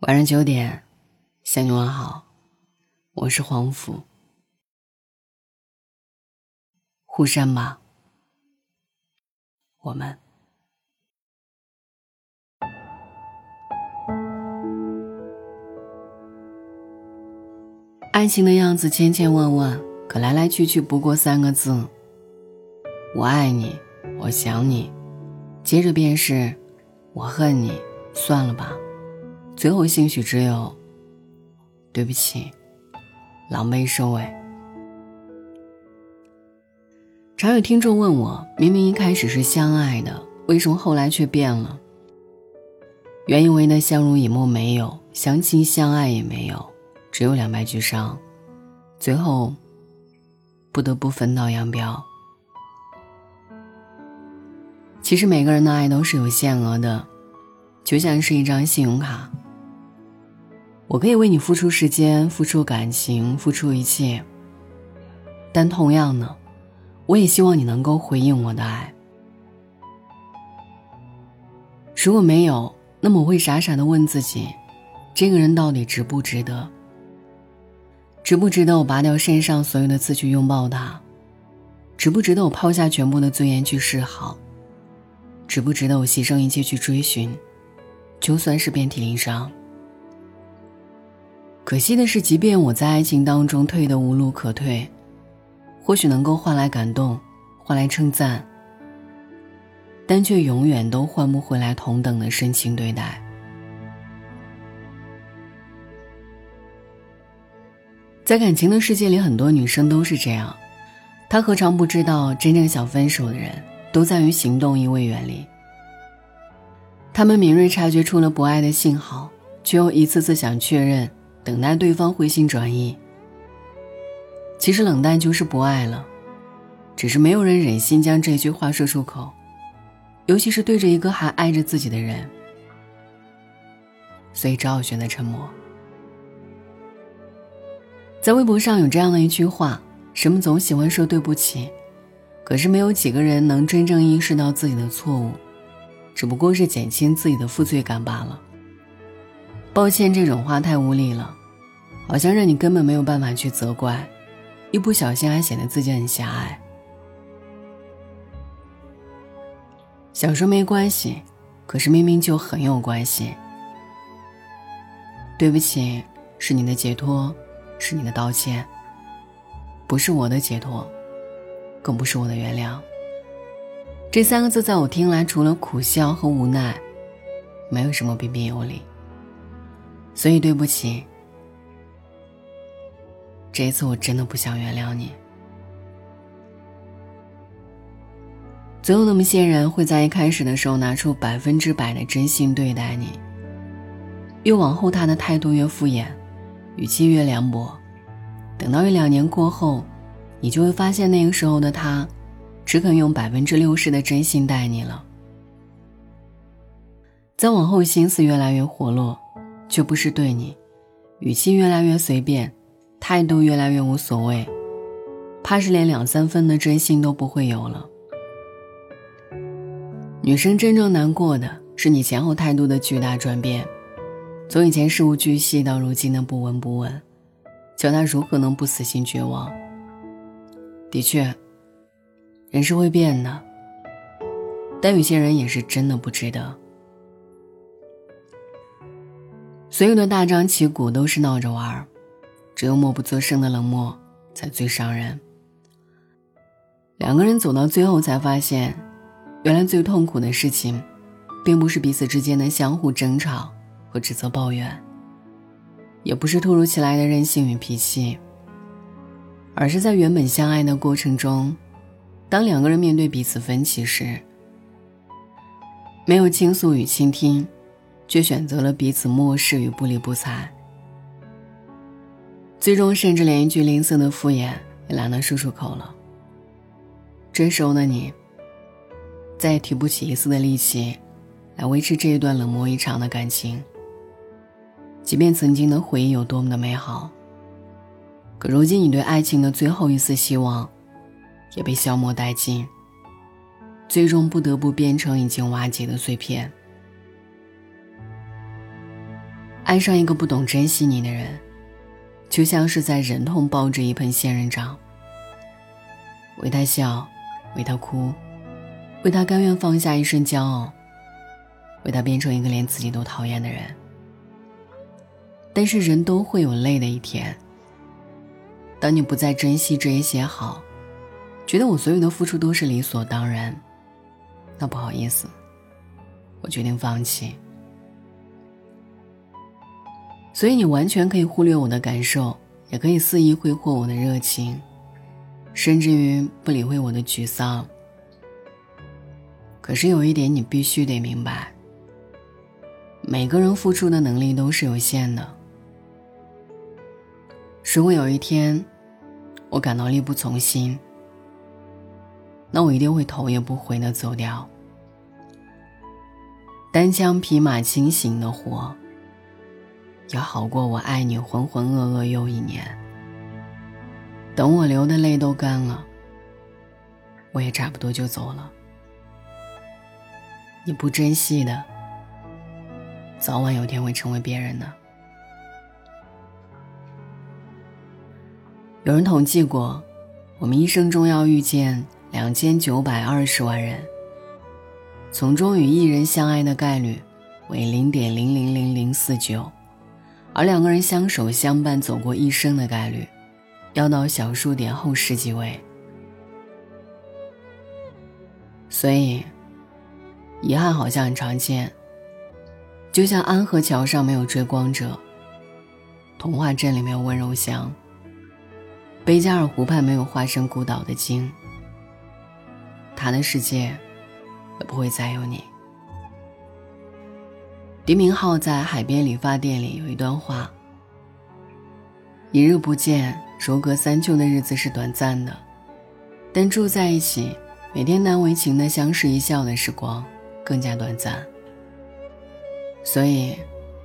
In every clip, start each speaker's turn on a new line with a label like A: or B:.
A: 晚上九点，向你问好，我是黄甫。互删吧，我们。爱情的样子千千万万，可来来去去不过三个字：我爱你，我想你。接着便是，我恨你，算了吧。最后兴许只有，对不起，狼狈收尾。常有听众问我，明明一开始是相爱的，为什么后来却变了？原以为的相濡以沫没有，相亲相爱也没有，只有两败俱伤，最后不得不分道扬镳。其实每个人的爱都是有限额的，就像是一张信用卡。我可以为你付出时间，付出感情，付出一切。但同样的，我也希望你能够回应我的爱。如果没有，那么我会傻傻的问自己：这个人到底值不值得？值不值得我拔掉身上所有的刺去拥抱他？值不值得我抛下全部的尊严去示好？值不值得我牺牲一切去追寻？就算是遍体鳞伤。可惜的是，即便我在爱情当中退得无路可退，或许能够换来感动，换来称赞，但却永远都换不回来同等的深情对待。在感情的世界里，很多女生都是这样，她何尝不知道，真正想分手的人都在于行动因为远离。他们敏锐察觉出了不爱的信号，却又一次次想确认。等待对方回心转意。其实冷淡就是不爱了，只是没有人忍心将这句话说出口，尤其是对着一个还爱着自己的人，所以只好选择沉默。在微博上有这样的一句话：人们总喜欢说对不起，可是没有几个人能真正意识到自己的错误，只不过是减轻自己的负罪感罢了。抱歉，这种话太无力了，好像让你根本没有办法去责怪，一不小心还显得自己很狭隘。想说没关系，可是明明就很有关系。对不起，是你的解脱，是你的道歉，不是我的解脱，更不是我的原谅。这三个字在我听来，除了苦笑和无奈，没有什么彬彬有礼。所以对不起，这一次我真的不想原谅你。总有那么些人会在一开始的时候拿出百分之百的真心对待你，越往后他的态度越敷衍，语气越凉薄，等到一两年过后，你就会发现那个时候的他，只肯用百分之六十的真心待你了。再往后，心思越来越活络。却不是对你，语气越来越随便，态度越来越无所谓，怕是连两三分的真心都不会有了。女生真正难过的是你前后态度的巨大转变，从以前事无巨细到如今的不闻不问，叫她如何能不死心绝望？的确，人是会变的，但有些人也是真的不值得。所有的大张旗鼓都是闹着玩儿，只有默不作声的冷漠才最伤人。两个人走到最后才发现，原来最痛苦的事情，并不是彼此之间的相互争吵和指责抱怨，也不是突如其来的任性与脾气，而是在原本相爱的过程中，当两个人面对彼此分歧时，没有倾诉与倾听。却选择了彼此漠视与不理不睬，最终甚至连一句吝啬的敷衍也懒得说出口了。这时候的你，再也提不起一丝的力气，来维持这一段冷漠异常的感情。即便曾经的回忆有多么的美好，可如今你对爱情的最后一丝希望，也被消磨殆尽，最终不得不变成已经瓦解的碎片。爱上一个不懂珍惜你的人，就像是在忍痛抱着一盆仙人掌，为他笑，为他哭，为他甘愿放下一身骄傲，为他变成一个连自己都讨厌的人。但是人都会有累的一天。当你不再珍惜这一些好，觉得我所有的付出都是理所当然，那不好意思，我决定放弃。所以你完全可以忽略我的感受，也可以肆意挥霍我的热情，甚至于不理会我的沮丧。可是有一点你必须得明白：每个人付出的能力都是有限的。如果有一天，我感到力不从心，那我一定会头也不回的走掉。单枪匹马清醒的活，要好过我爱你浑浑噩噩又一年。等我流的泪都干了，我也差不多就走了。你不珍惜的，早晚有天会成为别人的。有人统计过，我们一生中要遇见两千九百二十万人，从中与一人相爱的概率为零点零零零零四九，而两个人相守相伴走过一生的概率，要到小数点后十几位。所以，遗憾好像很常见，就像安河桥上没有追光者，童话镇里没有温柔乡。贝加尔湖畔没有化身孤岛的鲸，他的世界也不会再有你。狄明浩在海边理发店里有一段话：一日不见，如隔三秋的日子是短暂的，但住在一起，每天难为情的相视一笑的时光更加短暂。所以，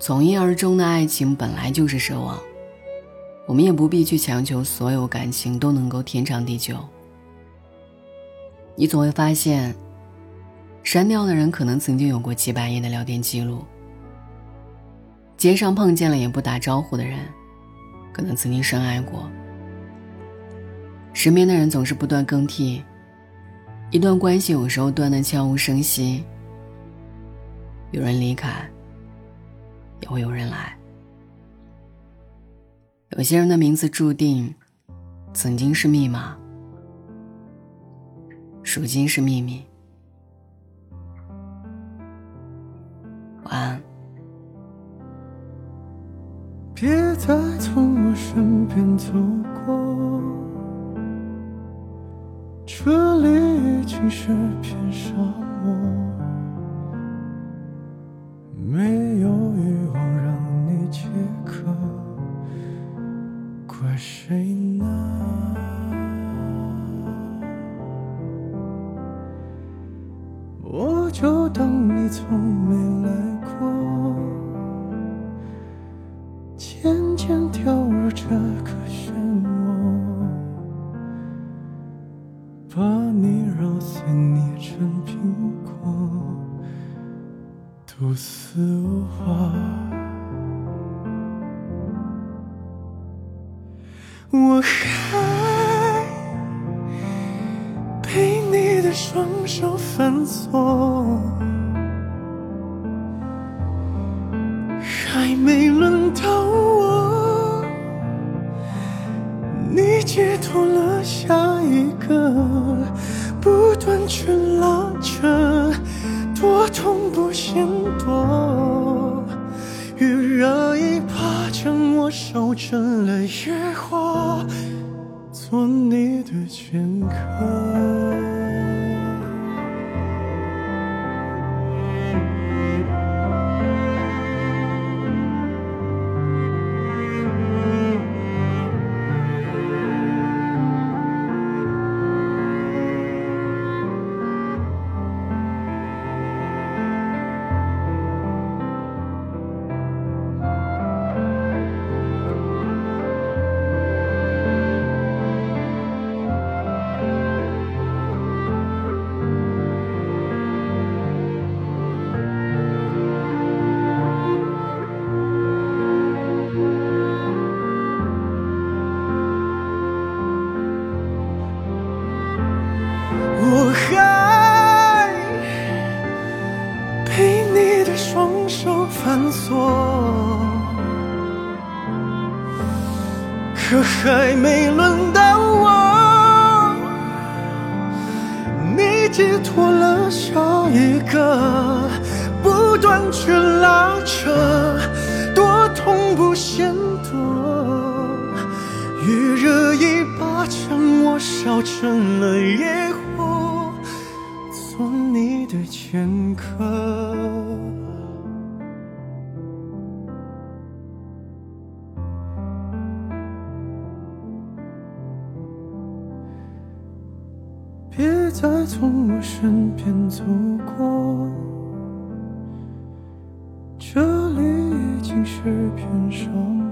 A: 从一而终的爱情本来就是奢望。我们也不必去强求所有感情都能够天长地久。你总会发现，删掉的人可能曾经有过几百页的聊天记录；街上碰见了也不打招呼的人，可能曾经深爱过。身边的人总是不断更替，一段关系有时候断得悄无声息。有人离开，也会有人来。有些人的名字注定曾经是密码，如今是秘密。晚安。
B: 别再从我身边走过，这里已经是片沙漠，双手反锁，还没轮到我，你解脱了下一个，不断去拉扯，多痛不嫌多，越热一把将我烧成了野火，做你的剑客。还没轮到我，你寄托了下一个，不断去拉扯，多痛不嫌多。余热已把将我烧成了野火，做你的剑客。再从我身边走过，这里已经是片伤。